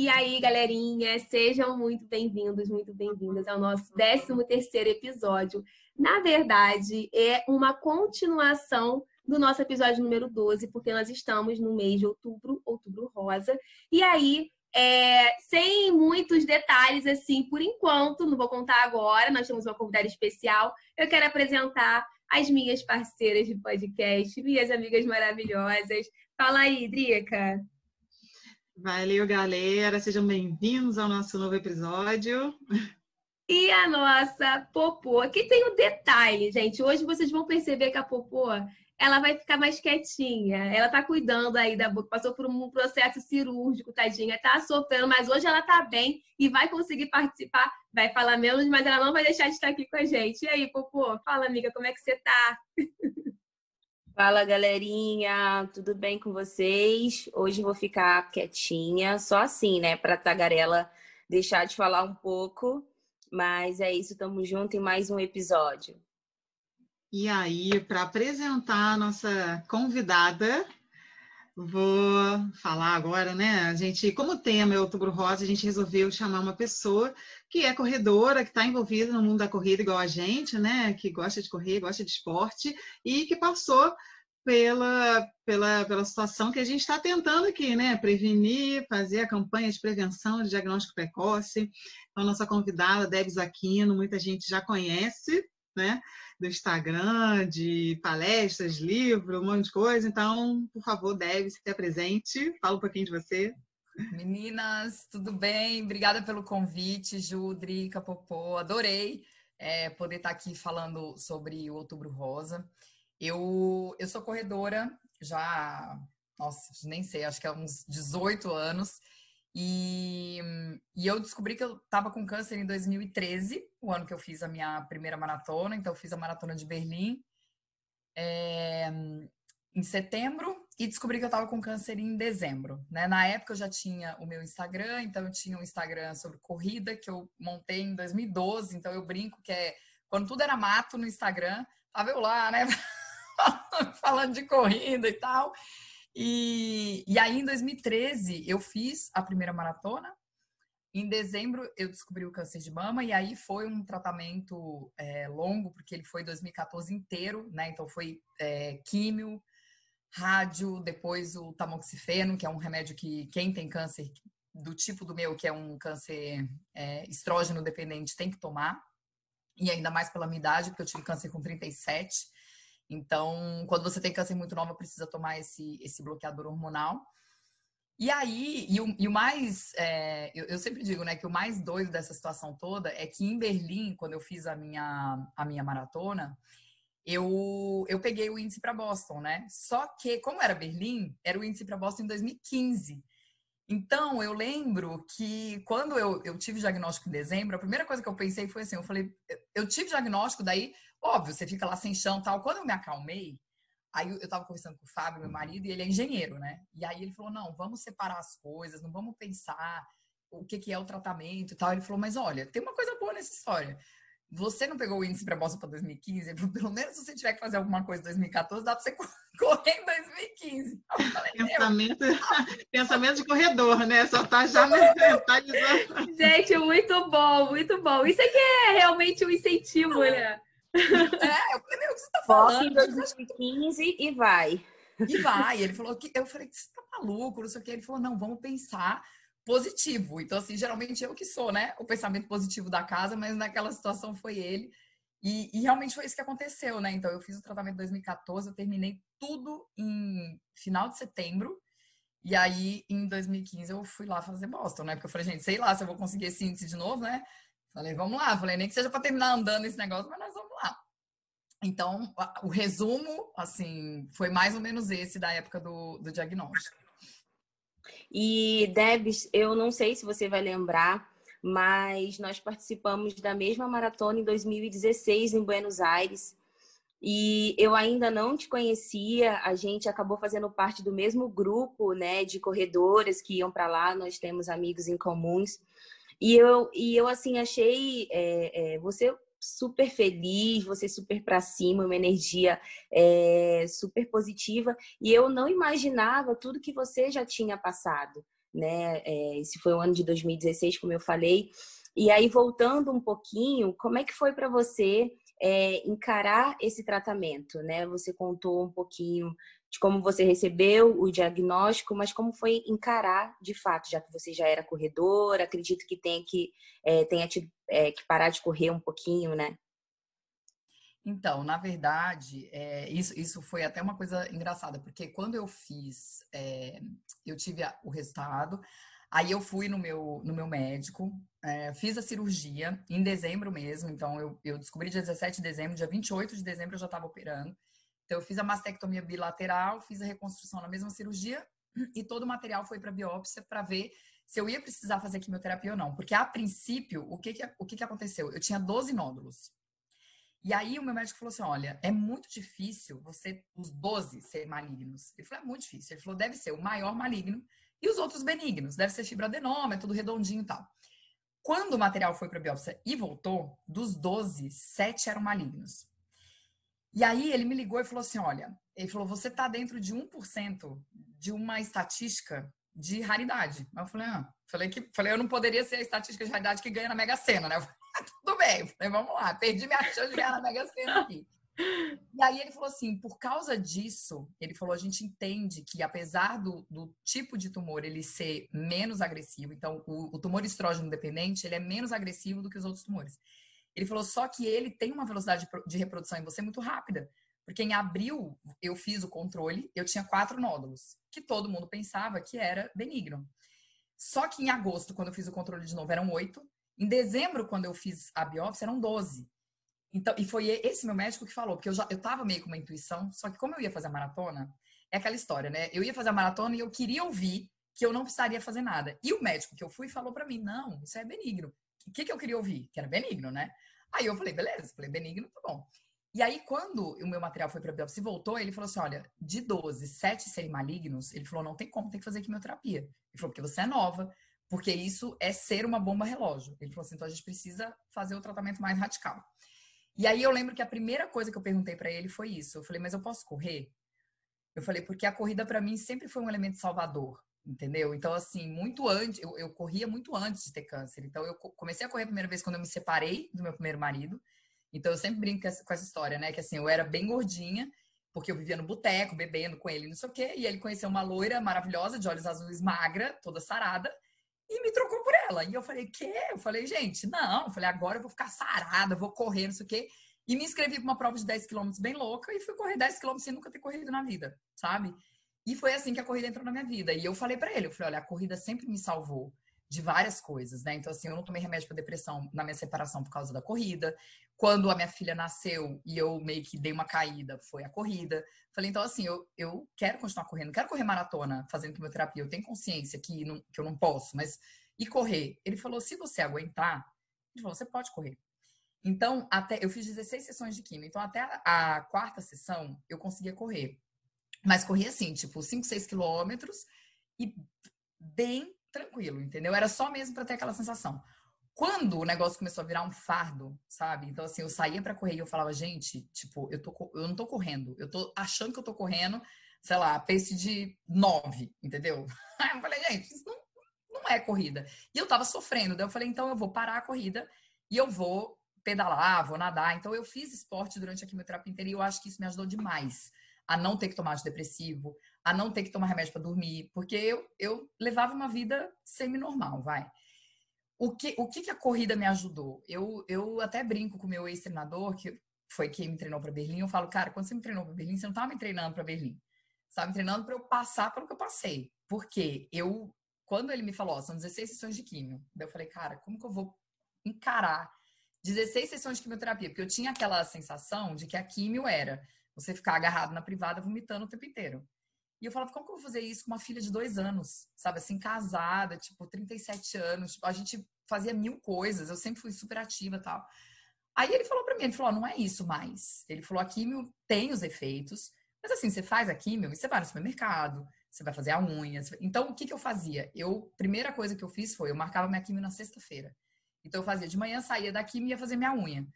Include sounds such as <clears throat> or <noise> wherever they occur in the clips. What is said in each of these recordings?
E aí, galerinha, sejam muito bem-vindos, muito bem-vindas ao nosso 13 terceiro episódio. Na verdade, é uma continuação do nosso episódio número 12, porque nós estamos no mês de outubro, outubro rosa. E aí, é, sem muitos detalhes, assim, por enquanto, não vou contar agora, nós temos uma convidada especial. Eu quero apresentar as minhas parceiras de podcast, minhas amigas maravilhosas. Fala aí, Drica. Valeu, galera. Sejam bem-vindos ao nosso novo episódio. E a nossa Popô, aqui tem um detalhe, gente. Hoje vocês vão perceber que a Popô, ela vai ficar mais quietinha. Ela tá cuidando aí da boca, passou por um processo cirúrgico, tadinha, tá sofrendo, mas hoje ela tá bem e vai conseguir participar. Vai falar menos, mas ela não vai deixar de estar aqui com a gente. E aí, Popô? Fala, amiga, como é que você tá? Fala, galerinha, tudo bem com vocês? Hoje vou ficar quietinha, só assim, né, para tagarela deixar de falar um pouco. Mas é isso, estamos juntos em mais um episódio. E aí, para apresentar a nossa convidada, vou falar agora, né? A gente, como tema é Outubro Rosa, a gente resolveu chamar uma pessoa que é corredora, que está envolvida no mundo da corrida igual a gente, né? Que gosta de correr, gosta de esporte e que passou pela, pela, pela situação que a gente está tentando aqui, né? Prevenir, fazer a campanha de prevenção de diagnóstico precoce. Então, nossa convidada, Debs Aquino, muita gente já conhece, né? Do Instagram, de palestras, livro, um monte de coisa. Então, por favor, Debs, se apresente, fala um pouquinho de você. Meninas, tudo bem? Obrigada pelo convite, Ju, Drica, Popô. Adorei é, poder estar aqui falando sobre o Outubro Rosa. Eu, eu sou corredora já, nossa, nem sei, acho que há uns 18 anos. E, e eu descobri que eu estava com câncer em 2013, o ano que eu fiz a minha primeira maratona. Então, eu fiz a maratona de Berlim é, em setembro e descobri que eu estava com câncer em dezembro. Né? Na época, eu já tinha o meu Instagram, então eu tinha um Instagram sobre corrida que eu montei em 2012. Então, eu brinco que é quando tudo era mato no Instagram, tava eu lá, né? <laughs> falando de corrida e tal. E, e aí, em 2013, eu fiz a primeira maratona. Em dezembro, eu descobri o câncer de mama, e aí foi um tratamento é, longo, porque ele foi 2014 inteiro, né? Então, foi é, químio, rádio, depois o tamoxifeno, que é um remédio que quem tem câncer do tipo do meu, que é um câncer é, estrógeno dependente, tem que tomar. E ainda mais pela minha idade, porque eu tive câncer com 37. Então, quando você tem câncer muito nova, precisa tomar esse, esse bloqueador hormonal. E aí, e o, e o mais, é, eu, eu, sempre digo, né, que o mais doido dessa situação toda é que em Berlim, quando eu fiz a minha, a minha maratona, eu, eu peguei o índice para Boston, né? Só que, como era Berlim, era o índice para Boston em 2015. Então, eu lembro que quando eu, eu tive diagnóstico em dezembro, a primeira coisa que eu pensei foi assim: eu falei, eu tive diagnóstico, daí Óbvio, você fica lá sem chão tal. Quando eu me acalmei, aí eu tava conversando com o Fábio, meu marido, e ele é engenheiro, né? E aí ele falou: não, vamos separar as coisas, não vamos pensar o que, que é o tratamento e tal. Ele falou: mas olha, tem uma coisa boa nessa história. Você não pegou o índice para Boston para 2015? Ele falou, pelo menos se você tiver que fazer alguma coisa em 2014, dá para você <laughs> correr em 2015. Falei, pensamento, <laughs> pensamento de corredor, né? Só tá já mentalizando. <laughs> Gente, muito bom, muito bom. Isso aqui é realmente um incentivo, né? É, eu falei, meu, o que você tá falando? em 2015 e vai. E vai. Ele falou que eu falei, você tá maluco, não sei o que. Ele falou, não, vamos pensar positivo. Então, assim, geralmente eu que sou, né, o pensamento positivo da casa, mas naquela situação foi ele. E, e, realmente foi isso que aconteceu, né? Então, eu fiz o tratamento em 2014, eu terminei tudo em final de setembro. E aí, em 2015, eu fui lá fazer Boston, né? Porque eu falei, gente, sei lá se eu vou conseguir esse índice de novo, né? Falei, vamos lá. Falei, nem que seja para terminar andando esse negócio, mas nós vamos. Então, o resumo, assim, foi mais ou menos esse da época do, do diagnóstico. E, Debs, eu não sei se você vai lembrar, mas nós participamos da mesma maratona em 2016 em Buenos Aires. E eu ainda não te conhecia, a gente acabou fazendo parte do mesmo grupo, né, de corredoras que iam para lá, nós temos amigos em comuns. E eu, e eu assim, achei é, é, você super feliz, você super para cima, uma energia é, super positiva. E eu não imaginava tudo que você já tinha passado, né? É, esse foi o ano de 2016, como eu falei. E aí, voltando um pouquinho, como é que foi para você é, encarar esse tratamento, né? Você contou um pouquinho de como você recebeu o diagnóstico, mas como foi encarar de fato, já que você já era corredora, acredito que tenha que é, tenha tido, é, que parar de correr um pouquinho, né? Então, na verdade, é, isso, isso foi até uma coisa engraçada, porque quando eu fiz, é, eu tive o resultado, aí eu fui no meu, no meu médico, é, fiz a cirurgia em dezembro mesmo, então eu, eu descobri dia 17 de dezembro, dia 28 de dezembro eu já estava operando. Então, eu fiz a mastectomia bilateral, fiz a reconstrução na mesma cirurgia <clears throat> e todo o material foi para biópsia para ver se eu ia precisar fazer quimioterapia ou não. Porque, a princípio, o que, que, o que, que aconteceu? Eu tinha 12 nódulos. E aí, o meu médico falou assim: olha, é muito difícil você, os 12 serem malignos. Ele falou: é muito difícil. Ele falou: deve ser o maior maligno e os outros benignos. Deve ser fibroadenoma, é tudo redondinho e tal. Quando o material foi para biópsia e voltou, dos 12, 7 eram malignos. E aí ele me ligou e falou assim: olha, ele falou, você tá dentro de 1% de uma estatística de raridade. Eu falei, ah, falei que falei, eu não poderia ser a estatística de raridade que ganha na Mega Sena, né? <laughs> Eu falei, ah, tudo bem, falei, vamos lá, perdi minha chance de ganhar na Mega Sena aqui. E aí ele falou assim, por causa disso, ele falou, a gente entende que apesar do, do tipo de tumor ele ser menos agressivo, então o, o tumor estrógeno dependente, ele é menos agressivo do que os outros tumores. Ele falou só que ele tem uma velocidade de reprodução em você muito rápida. Porque em abril eu fiz o controle, eu tinha quatro nódulos, que todo mundo pensava que era benigno. Só que em agosto, quando eu fiz o controle de novo, eram oito. Em dezembro, quando eu fiz a biópsia, eram doze. Então, e foi esse meu médico que falou, porque eu já eu tava meio com uma intuição, só que como eu ia fazer a maratona, é aquela história, né? Eu ia fazer a maratona e eu queria ouvir que eu não precisaria fazer nada. E o médico que eu fui falou para mim: "Não, isso é benigno". O que que eu queria ouvir? Que era benigno, né? Aí eu falei, beleza, falei, benigno, tá bom. E aí, quando o meu material foi para biópsia e voltou, ele falou assim: olha, de 12, 7 serem malignos, ele falou, não tem como, tem que fazer quimioterapia. Ele falou, porque você é nova, porque isso é ser uma bomba relógio. Ele falou assim: então a gente precisa fazer o tratamento mais radical. E aí eu lembro que a primeira coisa que eu perguntei para ele foi isso. Eu falei, mas eu posso correr? Eu falei, porque a corrida para mim sempre foi um elemento salvador entendeu? Então, assim, muito antes, eu, eu, corria muito antes de ter câncer. Então, eu comecei a correr a primeira vez quando eu me separei do meu primeiro marido. Então, eu sempre brinco com essa, com essa história, né? Que assim, eu era bem gordinha, porque eu vivia no boteco, bebendo com ele, não sei o quê. E ele conheceu uma loira maravilhosa, de olhos azuis, magra, toda sarada, e me trocou por ela. E eu falei, quê? Eu falei, gente, não. Eu falei, agora eu vou ficar sarada, vou correr, não sei o quê. E me inscrevi para uma prova de 10 quilômetros bem louca e fui correr 10 quilômetros sem nunca ter corrido na vida, sabe? E foi assim que a corrida entrou na minha vida. E eu falei para ele, eu falei, olha, a corrida sempre me salvou de várias coisas, né? Então, assim, eu não tomei remédio para depressão na minha separação por causa da corrida. Quando a minha filha nasceu e eu meio que dei uma caída, foi a corrida. Falei, então, assim, eu, eu quero continuar correndo, quero correr maratona fazendo quimioterapia. Eu tenho consciência que, não, que eu não posso, mas. E correr? Ele falou, se você aguentar, ele falou, você pode correr. Então, até eu fiz 16 sessões de quimio. Então, até a, a quarta sessão, eu conseguia correr. Mas corria assim, tipo, 5, 6 quilômetros e bem tranquilo, entendeu? Era só mesmo para ter aquela sensação. Quando o negócio começou a virar um fardo, sabe? Então, assim, eu saía para correr e eu falava, gente, tipo, eu, tô, eu não tô correndo, eu tô achando que eu tô correndo, sei lá, pace de 9, entendeu? <laughs> Aí eu falei, gente, isso não, não é corrida. E eu tava sofrendo, daí eu falei, então eu vou parar a corrida e eu vou pedalar, vou nadar. Então, eu fiz esporte durante a quimioterapia inteira e eu acho que isso me ajudou demais a não ter que tomar antidepressivo, a não ter que tomar remédio para dormir, porque eu, eu levava uma vida semi-normal, vai. O que, o que, que a corrida me ajudou? Eu, eu até brinco com o meu ex-treinador, que foi quem me treinou para Berlim, eu falo, cara, quando você me treinou para Berlim, você não estava me treinando para Berlim. Você estava me treinando para eu passar pelo que eu passei. Porque eu, quando ele me falou, são 16 sessões de químio, eu falei, cara, como que eu vou encarar 16 sessões de quimioterapia? Porque eu tinha aquela sensação de que a químio era você ficar agarrado na privada vomitando o tempo inteiro. E eu falava, como que eu vou fazer isso com uma filha de dois anos? Sabe, assim, casada, tipo, 37 anos. Tipo, a gente fazia mil coisas, eu sempre fui super ativa e tal. Aí ele falou para mim, ele falou, não é isso mais. Ele falou, a químio tem os efeitos, mas assim, você faz a químio e você vai no supermercado, você vai fazer a unha. Então, o que, que eu fazia? Eu, primeira coisa que eu fiz foi, eu marcava minha químio na sexta-feira. Então, eu fazia de manhã, saía da químio e ia fazer minha unha.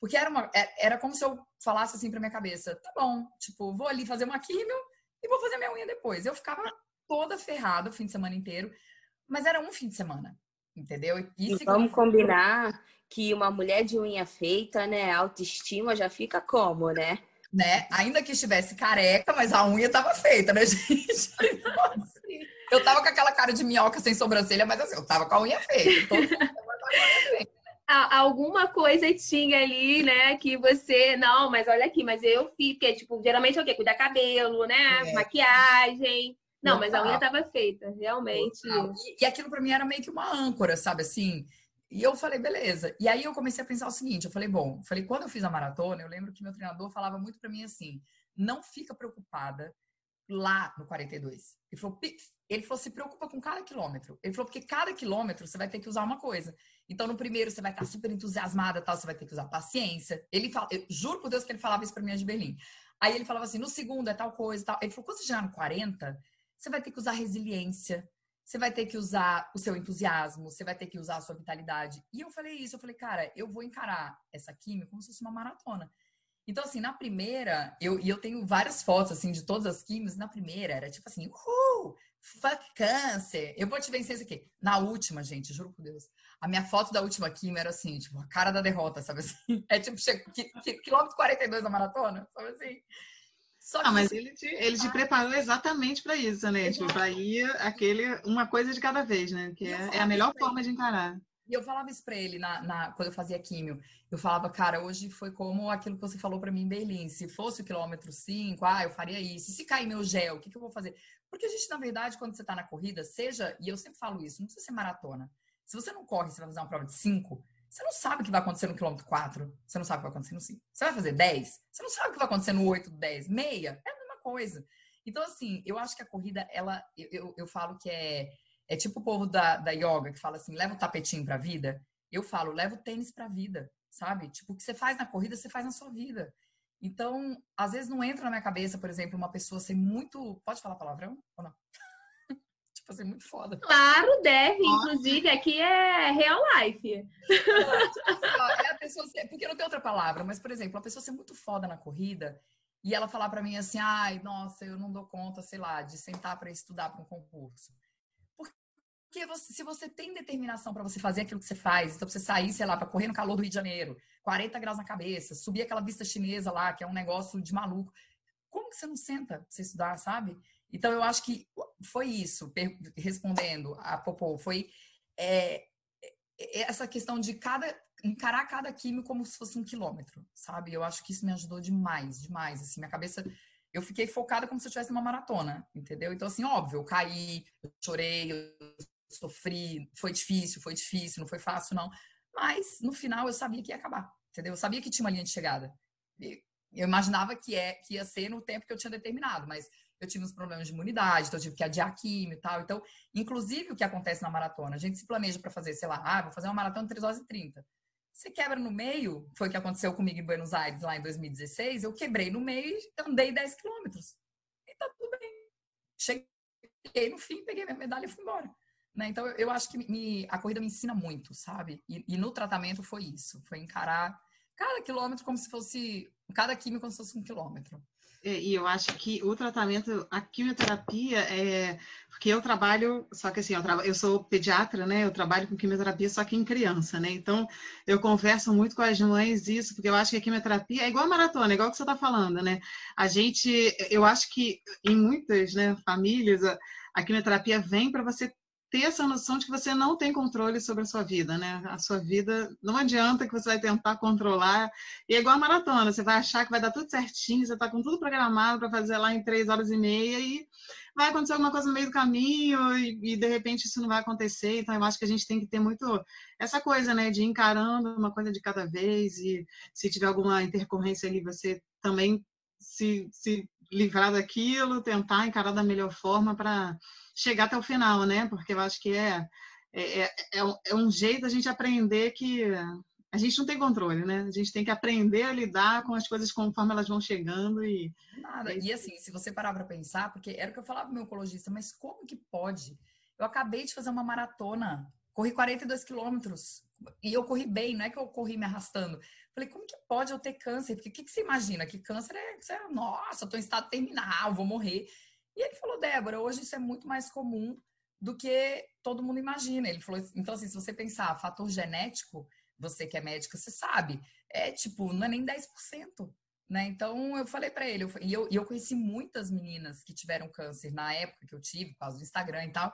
Porque era, uma, é, era como se eu falasse assim pra minha cabeça, tá bom, tipo, vou ali fazer uma químio e vou fazer minha unha depois. Eu ficava toda ferrada o fim de semana inteiro, mas era um fim de semana, entendeu? E, e vamos combinar que uma mulher de unha feita, né, autoestima já fica como, né? Né? Ainda que estivesse careca, mas a unha tava feita, né, <laughs> gente? eu tava com aquela cara de minhoca sem sobrancelha, mas assim, eu tava com a unha feita. Todo mundo tava com a unha feita alguma coisa tinha ali, né? Que você, não, mas olha aqui, mas eu fiz, porque, tipo, geralmente é o quê? Cuidar cabelo, né? É. Maquiagem. Não, mas a unha estava feita, realmente. E, e aquilo para mim era meio que uma âncora, sabe assim? E eu falei, beleza. E aí eu comecei a pensar o seguinte, eu falei, bom, falei, quando eu fiz a maratona, eu lembro que meu treinador falava muito para mim assim: "Não fica preocupada lá no 42". Ele falou, ele falou, se preocupa com cada quilômetro. Ele falou, porque cada quilômetro você vai ter que usar uma coisa. Então, no primeiro, você vai estar super entusiasmada, tal, você vai ter que usar paciência. Ele fala, eu juro por Deus que ele falava isso para mim de Berlim. Aí ele falava assim: no segundo é tal coisa, tal. Ele falou, quando você chegar no 40, você vai ter que usar resiliência, você vai ter que usar o seu entusiasmo, você vai ter que usar a sua vitalidade. E eu falei isso, eu falei, cara, eu vou encarar essa química como se fosse uma maratona. Então, assim, na primeira, eu, e eu tenho várias fotos, assim, de todas as químicas, na primeira era tipo assim, uhul, fuck câncer, eu vou te vencer isso aqui. Na última, gente, juro por Deus, a minha foto da última química era assim, tipo, a cara da derrota, sabe assim? <laughs> É tipo, quilômetro 42 da maratona, sabe assim? Só que ah, mas ele te, ele te preparou exatamente para isso, né? Tipo, para ir aquele, uma coisa de cada vez, né? Que é, é a melhor forma de encarar. E eu falava isso pra ele na, na, quando eu fazia químio. Eu falava, cara, hoje foi como aquilo que você falou para mim em Berlim. Se fosse o quilômetro 5, ah, eu faria isso. E se cair meu gel, o que, que eu vou fazer? Porque a gente, na verdade, quando você tá na corrida, seja, e eu sempre falo isso, não precisa ser maratona. Se você não corre, você vai fazer uma prova de 5, você não sabe o que vai acontecer no quilômetro 4. Você não sabe o que vai acontecer no 5. Você vai fazer 10, você não sabe o que vai acontecer no 8, 10, meia. É a mesma coisa. Então, assim, eu acho que a corrida, ela, eu, eu, eu falo que é é tipo o povo da, da yoga que fala assim: leva o tapetinho pra vida. Eu falo, leva o tênis pra vida, sabe? Tipo, o que você faz na corrida, você faz na sua vida. Então, às vezes não entra na minha cabeça, por exemplo, uma pessoa ser muito. Pode falar palavrão ou não? <laughs> tipo assim, muito foda. Claro, deve. Inclusive, aqui é real life. é a <laughs> pessoa ser... Porque não tem outra palavra, mas, por exemplo, uma pessoa ser muito foda na corrida e ela falar para mim assim: ai, nossa, eu não dou conta, sei lá, de sentar para estudar para um concurso. Porque você, se você tem determinação para você fazer aquilo que você faz, então você sair, sei lá, para correr no calor do Rio de Janeiro, 40 graus na cabeça, subir aquela vista chinesa lá, que é um negócio de maluco, como que você não senta pra você estudar, sabe? Então eu acho que foi isso, respondendo a Popô, foi é, é, essa questão de cada encarar cada químico como se fosse um quilômetro, sabe? Eu acho que isso me ajudou demais, demais. Assim, minha cabeça eu fiquei focada como se eu estivesse numa maratona, entendeu? Então, assim, óbvio, eu caí, eu chorei, eu sofri, foi difícil, foi difícil, não foi fácil, não. Mas no final eu sabia que ia acabar, entendeu? Eu sabia que tinha uma linha de chegada. Eu imaginava que, é, que ia ser no tempo que eu tinha determinado, mas eu tive uns problemas de imunidade, então eu tive que adiar químio e tal. Então, inclusive o que acontece na maratona, a gente se planeja para fazer, sei lá, ah, vou fazer uma maratona de 3 horas e 30. Você quebra no meio, foi o que aconteceu comigo em Buenos Aires lá em 2016, eu quebrei no meio e andei 10 quilômetros. E tá tudo bem. Cheguei no fim, peguei minha medalha e fui embora. Né? Então, eu acho que me, a corrida me ensina muito, sabe? E, e, no tratamento foi isso, foi encarar cada quilômetro como se fosse, cada químico como se fosse um quilômetro. É, e eu acho que o tratamento, a quimioterapia é porque eu trabalho, só que assim, eu, eu sou pediatra, né? Eu trabalho com quimioterapia só que em criança, né? Então eu converso muito com as mães isso, porque eu acho que a quimioterapia é igual a maratona, igual que você está falando, né? A gente, eu acho que em muitas né, famílias a, a quimioterapia vem para você ter essa noção de que você não tem controle sobre a sua vida, né? A sua vida não adianta que você vai tentar controlar. E é igual a maratona, você vai achar que vai dar tudo certinho, você está com tudo programado para fazer lá em três horas e meia e vai acontecer alguma coisa no meio do caminho e, e, de repente isso não vai acontecer. Então eu acho que a gente tem que ter muito essa coisa, né, de ir encarando uma coisa de cada vez e se tiver alguma intercorrência ali, você também se, se livrar daquilo, tentar encarar da melhor forma para chegar até o final, né? Porque eu acho que é, é, é, é um jeito da gente aprender que a gente não tem controle, né? A gente tem que aprender a lidar com as coisas conforme elas vão chegando e. Nada. E assim, se você parar para pensar, porque era o que eu falava pro meu oncologista, mas como que pode? Eu acabei de fazer uma maratona, corri 42 quilômetros e eu corri bem, não é que eu corri me arrastando. Falei, como que pode eu ter câncer? Porque o que, que você imagina? Que câncer é, é nossa, tô em estado terminal, vou morrer. E ele falou, Débora, hoje isso é muito mais comum do que todo mundo imagina. Ele falou, então assim, se você pensar fator genético, você que é médica, você sabe, é tipo, não é nem 10%. Né? Então eu falei para ele, eu, e eu, eu conheci muitas meninas que tiveram câncer na época que eu tive, por causa do Instagram e tal,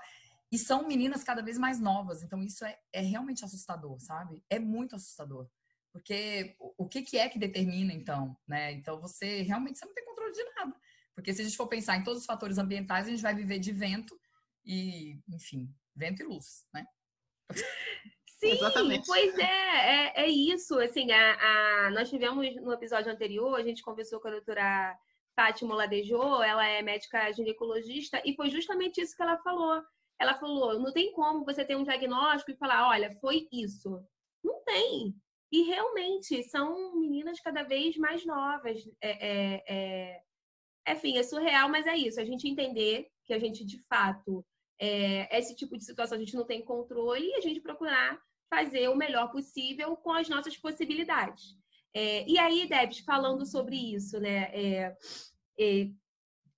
e são meninas cada vez mais novas, então isso é, é realmente assustador, sabe? É muito assustador. Porque o, que, que é que determina, então, né? Então você realmente você não tem controle de nada. Porque se a gente for pensar em todos os fatores ambientais, a gente vai viver de vento e, enfim, vento e luz, né? <laughs> Sim, Exatamente. pois é, é, é, isso. Assim, a, a, nós tivemos no episódio anterior, a gente conversou com a doutora Fátima Ladejô, ela é médica ginecologista, e foi justamente isso que ela falou. Ela falou: não tem como você ter um diagnóstico e falar, olha, foi isso. Não tem. E realmente são meninas cada vez mais novas. É, é, é, enfim, é surreal, mas é isso. A gente entender que a gente de fato é, esse tipo de situação a gente não tem controle e a gente procurar fazer o melhor possível com as nossas possibilidades. É, e aí, Debs, falando sobre isso, né? É, é,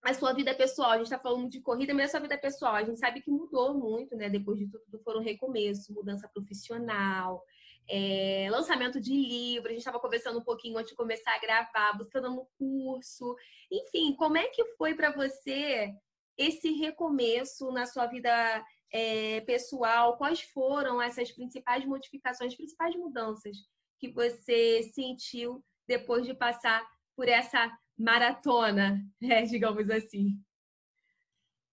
a sua vida pessoal, a gente está falando de corrida, mas a sua vida pessoal, a gente sabe que mudou muito, né? Depois de tudo, foram recomeço, mudança profissional, é, lançamento de livro, a gente estava conversando um pouquinho antes de começar a gravar, buscando no curso. Enfim, como é que foi para você esse recomeço na sua vida é, pessoal, quais foram essas principais modificações, principais mudanças que você sentiu depois de passar por essa maratona, né, <laughs> digamos assim?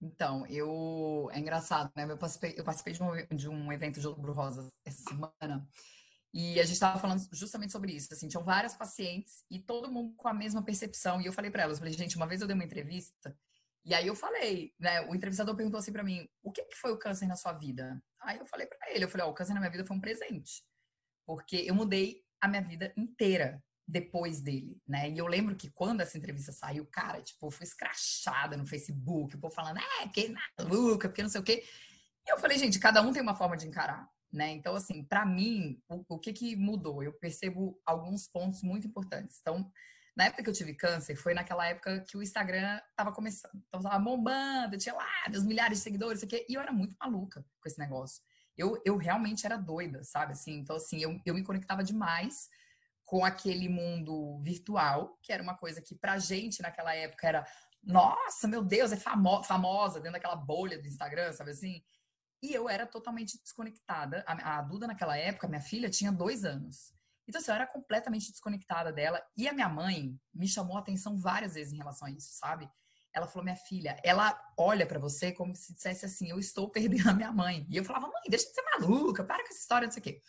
Então, eu é engraçado, né? Eu participei, eu participei de, um, de um evento de Outubro Rosa essa semana e a gente estava falando justamente sobre isso. Assim, tinham várias pacientes e todo mundo com a mesma percepção. E eu falei para elas, falei, gente, uma vez eu dei uma entrevista e aí eu falei, né? O entrevistador perguntou assim para mim: o que, que foi o câncer na sua vida? Aí eu falei para ele: eu falei, ó, oh, o câncer na minha vida foi um presente. Porque eu mudei a minha vida inteira depois dele, né? E eu lembro que quando essa entrevista saiu, cara, tipo, foi escrachada no Facebook, o povo falando, é, que maluca, porque não sei o quê. E eu falei, gente, cada um tem uma forma de encarar, né? Então, assim, para mim, o, o que que mudou? Eu percebo alguns pontos muito importantes. Então, na época que eu tive câncer, foi naquela época que o Instagram tava começando. Então, tava bombando, tinha lá dos milhares de seguidores, aqui, e eu era muito maluca com esse negócio. Eu, eu realmente era doida, sabe? Assim, então, assim, eu, eu me conectava demais com aquele mundo virtual, que era uma coisa que pra gente naquela época era, nossa, meu Deus, é famo famosa dentro daquela bolha do Instagram, sabe assim? E eu era totalmente desconectada. A, a Duda, naquela época, minha filha, tinha dois anos. Então, assim, eu era completamente desconectada dela. E a minha mãe me chamou a atenção várias vezes em relação a isso, sabe? Ela falou, minha filha, ela olha para você como se dissesse assim, eu estou perdendo a minha mãe. E eu falava, mãe, deixa de ser maluca, para com essa história, não sei o quê.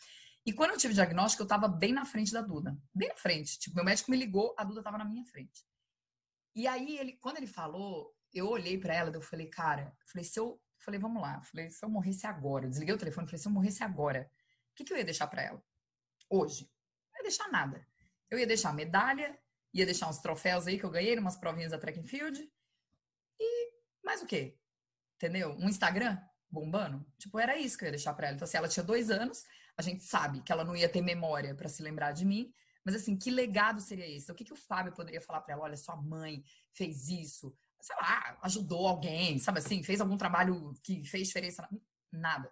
E quando eu tive o diagnóstico, eu estava bem na frente da Duda. Bem na frente. Tipo, meu médico me ligou, a Duda estava na minha frente. E aí, ele, quando ele falou, eu olhei para ela, eu falei, cara, eu falei, se eu, falei, vamos lá, falei, se eu morresse agora, desliguei o telefone, falei, se eu morresse agora, o que, que eu ia deixar para ela? Hoje ia deixar nada. Eu ia deixar medalha, ia deixar uns troféus aí que eu ganhei, umas provinhas da track and field. E mais o quê? Entendeu? Um Instagram bombando. Tipo, era isso que eu ia deixar pra ela. Então, assim, ela tinha dois anos, a gente sabe que ela não ia ter memória para se lembrar de mim. Mas, assim, que legado seria esse? Então, o que, que o Fábio poderia falar para ela? Olha, sua mãe fez isso, sei lá, ajudou alguém, sabe assim? Fez algum trabalho que fez diferença? Nada.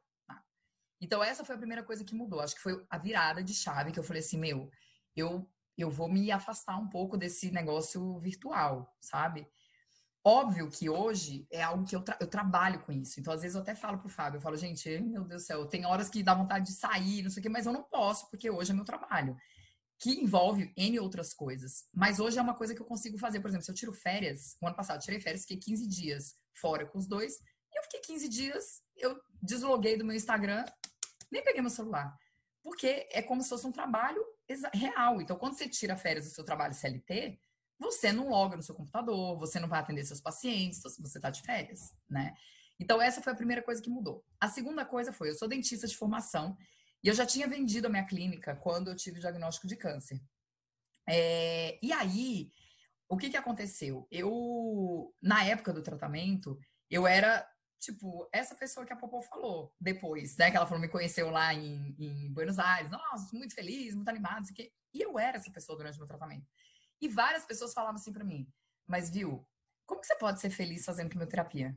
Então, essa foi a primeira coisa que mudou. Acho que foi a virada de chave que eu falei assim: meu, eu, eu vou me afastar um pouco desse negócio virtual, sabe? Óbvio que hoje é algo que eu, tra eu trabalho com isso. Então, às vezes, eu até falo pro Fábio, eu falo, gente, meu Deus do céu, tem horas que dá vontade de sair, não sei o quê, mas eu não posso, porque hoje é meu trabalho. Que envolve N outras coisas. Mas hoje é uma coisa que eu consigo fazer. Por exemplo, se eu tiro férias, o ano passado eu tirei férias, fiquei 15 dias fora com os dois, e eu fiquei 15 dias, eu desloguei do meu Instagram, nem peguei meu celular. Porque é como se fosse um trabalho real. Então, quando você tira férias do seu trabalho CLT, você não loga no seu computador, você não vai atender seus pacientes, você está de férias, né? Então, essa foi a primeira coisa que mudou. A segunda coisa foi: eu sou dentista de formação e eu já tinha vendido a minha clínica quando eu tive o diagnóstico de câncer. É, e aí, o que, que aconteceu? Eu, na época do tratamento, eu era tipo, essa pessoa que a Popô falou depois, né? Que ela falou, me conheceu lá em, em Buenos Aires, nossa, muito feliz, muito animada, isso aqui. E eu era essa pessoa durante o meu tratamento. E várias pessoas falavam assim para mim, mas viu, como que você pode ser feliz fazendo quimioterapia?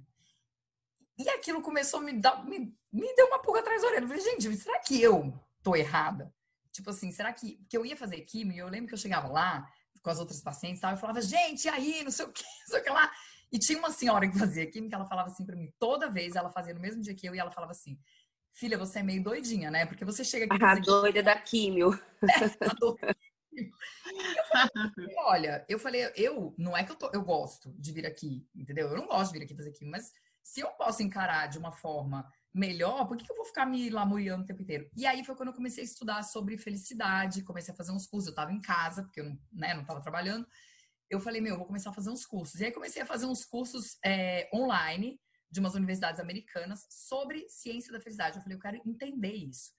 E aquilo começou a me dar, me, me deu uma pulga atrás da orelha. Eu falei, gente, será que eu tô errada? Tipo assim, será que, que eu ia fazer quimio? E eu lembro que eu chegava lá com as outras pacientes, e eu falava, gente, e aí, não sei o que, <laughs> não sei o que lá. E tinha uma senhora que fazia química, ela falava assim para mim, toda vez ela fazia no mesmo dia que eu, e ela falava assim: Filha, você é meio doidinha, né? Porque você chega aqui. A doida da químio. <laughs> É, a doida. olha, eu falei, eu não é que eu, tô, eu gosto de vir aqui, entendeu? Eu não gosto de vir aqui fazer químio, mas se eu posso encarar de uma forma melhor, por que, eu vou ficar me lamuriando o tempo inteiro? E aí foi quando eu comecei a estudar sobre felicidade, comecei a fazer uns cursos, eu estava em casa, porque eu não, né, não estava trabalhando, eu falei, meu, eu vou começar a fazer uns cursos. E aí comecei a fazer uns cursos é, online de umas universidades americanas sobre ciência da felicidade. Eu falei, eu quero entender isso.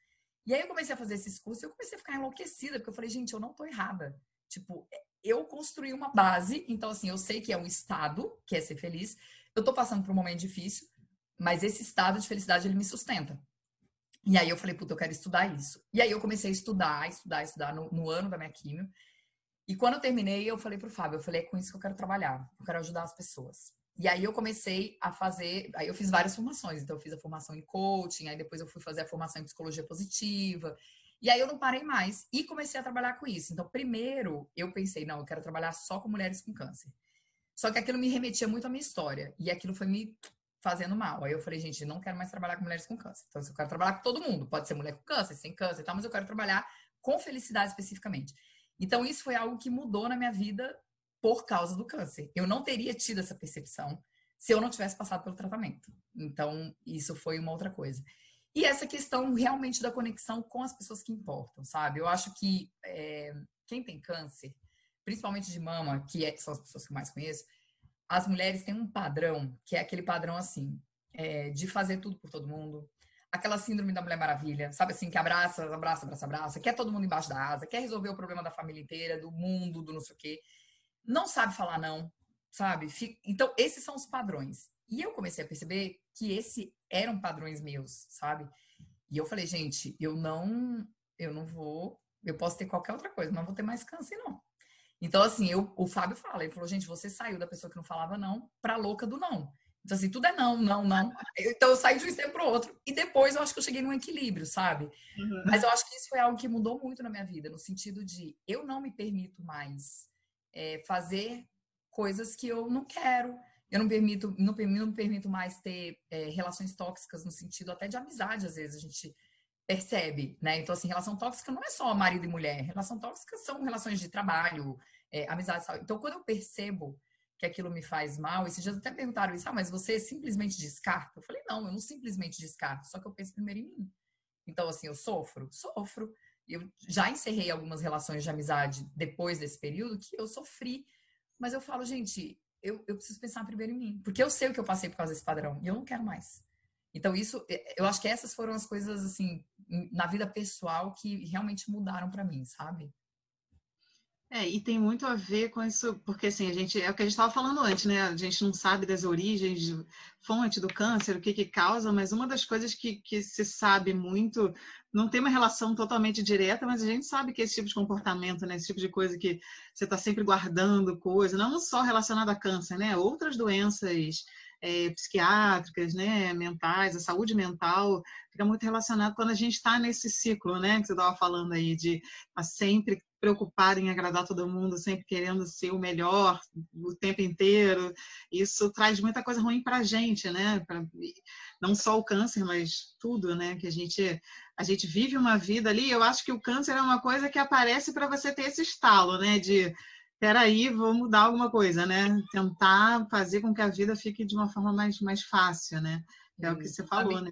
E aí eu comecei a fazer esses cursos e eu comecei a ficar enlouquecida, porque eu falei, gente, eu não tô errada. Tipo, eu construí uma base, então assim, eu sei que é um estado, que é ser feliz. Eu tô passando por um momento difícil, mas esse estado de felicidade, ele me sustenta. E aí eu falei, puta, eu quero estudar isso. E aí eu comecei a estudar, estudar, estudar no, no ano da minha químio. E quando eu terminei, eu falei pro Fábio, eu falei, é com isso que eu quero trabalhar, eu quero ajudar as pessoas. E aí eu comecei a fazer, aí eu fiz várias formações, então eu fiz a formação em coaching, aí depois eu fui fazer a formação em psicologia positiva, e aí eu não parei mais e comecei a trabalhar com isso. Então, primeiro eu pensei, não, eu quero trabalhar só com mulheres com câncer. Só que aquilo me remetia muito à minha história, e aquilo foi me fazendo mal. Aí eu falei, gente, não quero mais trabalhar com mulheres com câncer. Então, eu quero trabalhar com todo mundo, pode ser mulher com câncer, sem câncer e tal, mas eu quero trabalhar com felicidade especificamente. Então, isso foi algo que mudou na minha vida por causa do câncer. Eu não teria tido essa percepção se eu não tivesse passado pelo tratamento. Então, isso foi uma outra coisa. E essa questão realmente da conexão com as pessoas que importam, sabe? Eu acho que é, quem tem câncer, principalmente de mama, que é, são as pessoas que eu mais conheço, as mulheres têm um padrão, que é aquele padrão assim, é, de fazer tudo por todo mundo, aquela síndrome da Mulher Maravilha, sabe assim, que abraça, abraça, abraça, abraça, quer todo mundo embaixo da asa, quer resolver o problema da família inteira, do mundo, do não sei o quê. Não sabe falar não, sabe? Então, esses são os padrões. E eu comecei a perceber que esses eram padrões meus, sabe? E eu falei, gente, eu não, eu não vou, eu posso ter qualquer outra coisa, não vou ter mais câncer, não. Então, assim, eu, o Fábio fala, ele falou, gente, você saiu da pessoa que não falava não pra louca do não. Então, assim, tudo é não, não, não. Então, eu saí de um extremo para o outro. E depois eu acho que eu cheguei num equilíbrio, sabe? Uhum. Mas eu acho que isso foi algo que mudou muito na minha vida, no sentido de eu não me permito mais é, fazer coisas que eu não quero. Eu não permito, não, não me permito mais ter é, relações tóxicas no sentido até de amizade, às vezes a gente percebe, né? Então, assim, relação tóxica não é só marido e mulher. Relação tóxica são relações de trabalho, é, amizade. Então, quando eu percebo que aquilo me faz mal. Esses dias até perguntaram isso, ah, mas você simplesmente descarta? Eu falei, não, eu não simplesmente descarto, só que eu penso primeiro em mim. Então, assim, eu sofro? Sofro. Eu já encerrei algumas relações de amizade depois desse período que eu sofri. Mas eu falo, gente, eu, eu preciso pensar primeiro em mim. Porque eu sei o que eu passei por causa desse padrão e eu não quero mais. Então, isso, eu acho que essas foram as coisas, assim, na vida pessoal que realmente mudaram para mim, sabe? É, e tem muito a ver com isso, porque assim, a gente, é o que a gente estava falando antes, né? A gente não sabe das origens, fonte do câncer, o que que causa, mas uma das coisas que, que se sabe muito, não tem uma relação totalmente direta, mas a gente sabe que esse tipo de comportamento, né? Esse tipo de coisa que você está sempre guardando coisa, não só relacionada a câncer, né? Outras doenças é, psiquiátricas, né, mentais, a saúde mental, fica muito relacionado quando a gente está nesse ciclo, né, que você estava falando aí, de estar tá sempre preocupado em agradar todo mundo, sempre querendo ser o melhor o tempo inteiro. Isso traz muita coisa ruim para a gente, né? Pra, não só o câncer, mas tudo, né? Que a gente a gente vive uma vida ali. Eu acho que o câncer é uma coisa que aparece para você ter esse estalo, né? De peraí, vou mudar alguma coisa, né? Tentar fazer com que a vida fique de uma forma mais, mais fácil, né? É o que você falou, né?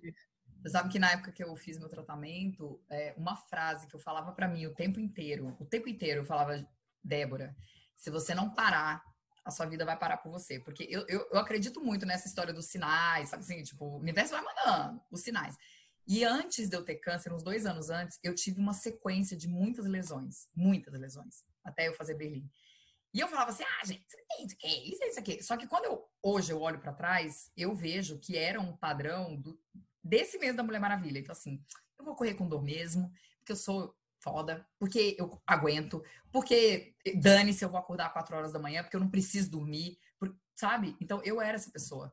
Você sabe que na época que eu fiz meu tratamento, é, uma frase que eu falava para mim o tempo inteiro, o tempo inteiro eu falava, Débora, se você não parar a sua vida vai parar por você. Porque eu, eu, eu acredito muito nessa história dos sinais, sabe assim? Tipo, o universo vai mandando os sinais. E antes de eu ter câncer, uns dois anos antes, eu tive uma sequência de muitas lesões. Muitas lesões. Até eu fazer Berlim. E eu falava assim, ah, gente, isso aqui, isso, isso aqui. Só que quando eu, hoje eu olho para trás, eu vejo que era um padrão do, desse mês da Mulher Maravilha. Então, assim, eu vou correr com dor mesmo, porque eu sou foda, porque eu aguento, porque dane-se, eu vou acordar quatro horas da manhã, porque eu não preciso dormir, sabe? Então, eu era essa pessoa.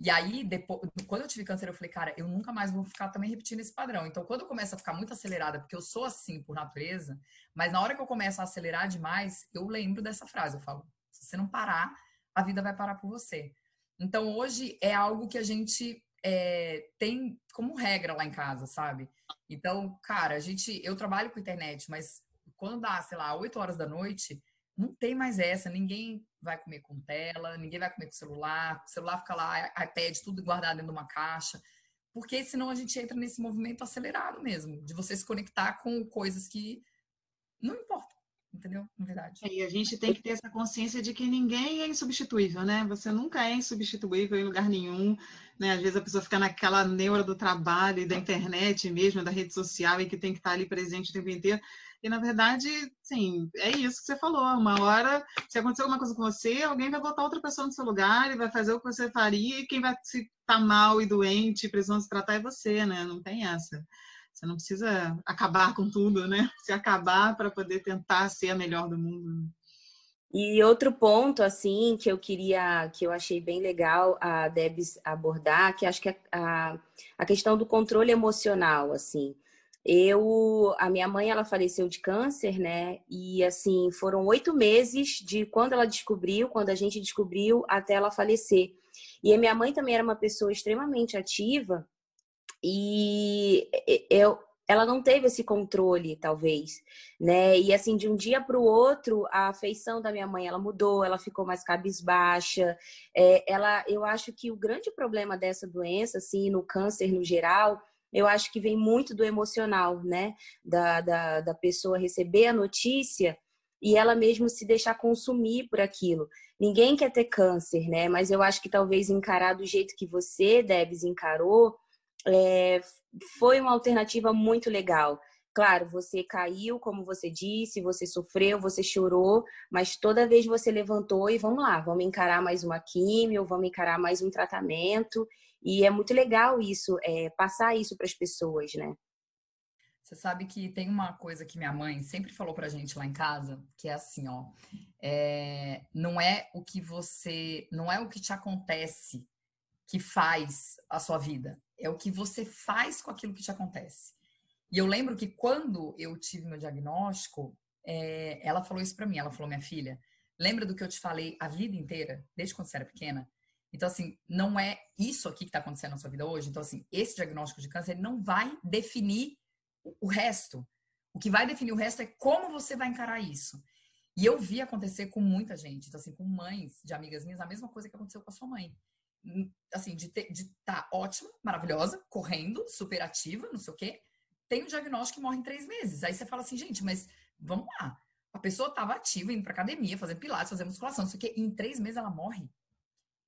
E aí, depois, quando eu tive câncer, eu falei, cara, eu nunca mais vou ficar também repetindo esse padrão. Então, quando eu começo a ficar muito acelerada, porque eu sou assim por natureza, mas na hora que eu começo a acelerar demais, eu lembro dessa frase. Eu falo, se você não parar, a vida vai parar por você. Então, hoje é algo que a gente é, tem como regra lá em casa, sabe? Então, cara, a gente, eu trabalho com internet, mas quando dá, sei lá, 8 horas da noite, não tem mais essa. Ninguém vai comer com tela, ninguém vai comer com celular, o celular fica lá, iPad, tudo guardado dentro de uma caixa. Porque senão a gente entra nesse movimento acelerado mesmo, de você se conectar com coisas que não importam entendeu? Na verdade. E a gente tem que ter essa consciência de que ninguém é insubstituível, né? Você nunca é insubstituível em lugar nenhum, né? Às vezes a pessoa fica naquela neura do trabalho e da internet mesmo, da rede social, e que tem que estar ali presente o tempo inteiro. E, na verdade, sim, é isso que você falou. Uma hora, se acontecer alguma coisa com você, alguém vai botar outra pessoa no seu lugar e vai fazer o que você faria, e quem vai se tá mal e doente, precisando se tratar é você, né? Não tem essa. Você não precisa acabar com tudo, né? <laughs> Se acabar para poder tentar ser a melhor do mundo. Né? E outro ponto, assim, que eu queria, que eu achei bem legal a Debs abordar, que acho que é a, a questão do controle emocional, assim. Eu, a minha mãe, ela faleceu de câncer, né? E assim, foram oito meses de quando ela descobriu, quando a gente descobriu, até ela falecer. E a minha mãe também era uma pessoa extremamente ativa, e eu, ela não teve esse controle, talvez, né? E assim, de um dia para o outro, a afeição da minha mãe ela mudou, ela ficou mais cabisbaixa. É, ela, eu acho que o grande problema dessa doença, assim, no câncer no geral, eu acho que vem muito do emocional, né? Da, da, da pessoa receber a notícia e ela mesmo se deixar consumir por aquilo. Ninguém quer ter câncer, né? Mas eu acho que talvez encarar do jeito que você, Debs, encarou é, foi uma alternativa muito legal. Claro, você caiu, como você disse, você sofreu, você chorou, mas toda vez você levantou e vamos lá, vamos encarar mais uma químio, vamos encarar mais um tratamento. E é muito legal isso, é, passar isso para as pessoas, né? Você sabe que tem uma coisa que minha mãe sempre falou pra gente lá em casa, que é assim, ó, é, não é o que você, não é o que te acontece que faz a sua vida, é o que você faz com aquilo que te acontece. E eu lembro que quando eu tive meu diagnóstico, é, ela falou isso para mim. Ela falou: minha filha, lembra do que eu te falei a vida inteira, desde quando você era pequena? Então, assim, não é isso aqui que está acontecendo na sua vida hoje. Então, assim, esse diagnóstico de câncer não vai definir o resto. O que vai definir o resto é como você vai encarar isso. E eu vi acontecer com muita gente. Então, assim, com mães de amigas minhas, a mesma coisa que aconteceu com a sua mãe assim, de estar tá ótima, maravilhosa, correndo, super ativa, não sei o quê, tem o diagnóstico e morre em três meses. Aí você fala assim, gente, mas vamos lá. A pessoa estava ativa, indo para academia, fazendo pilates, fazendo musculação, não sei o quê, e em três meses ela morre.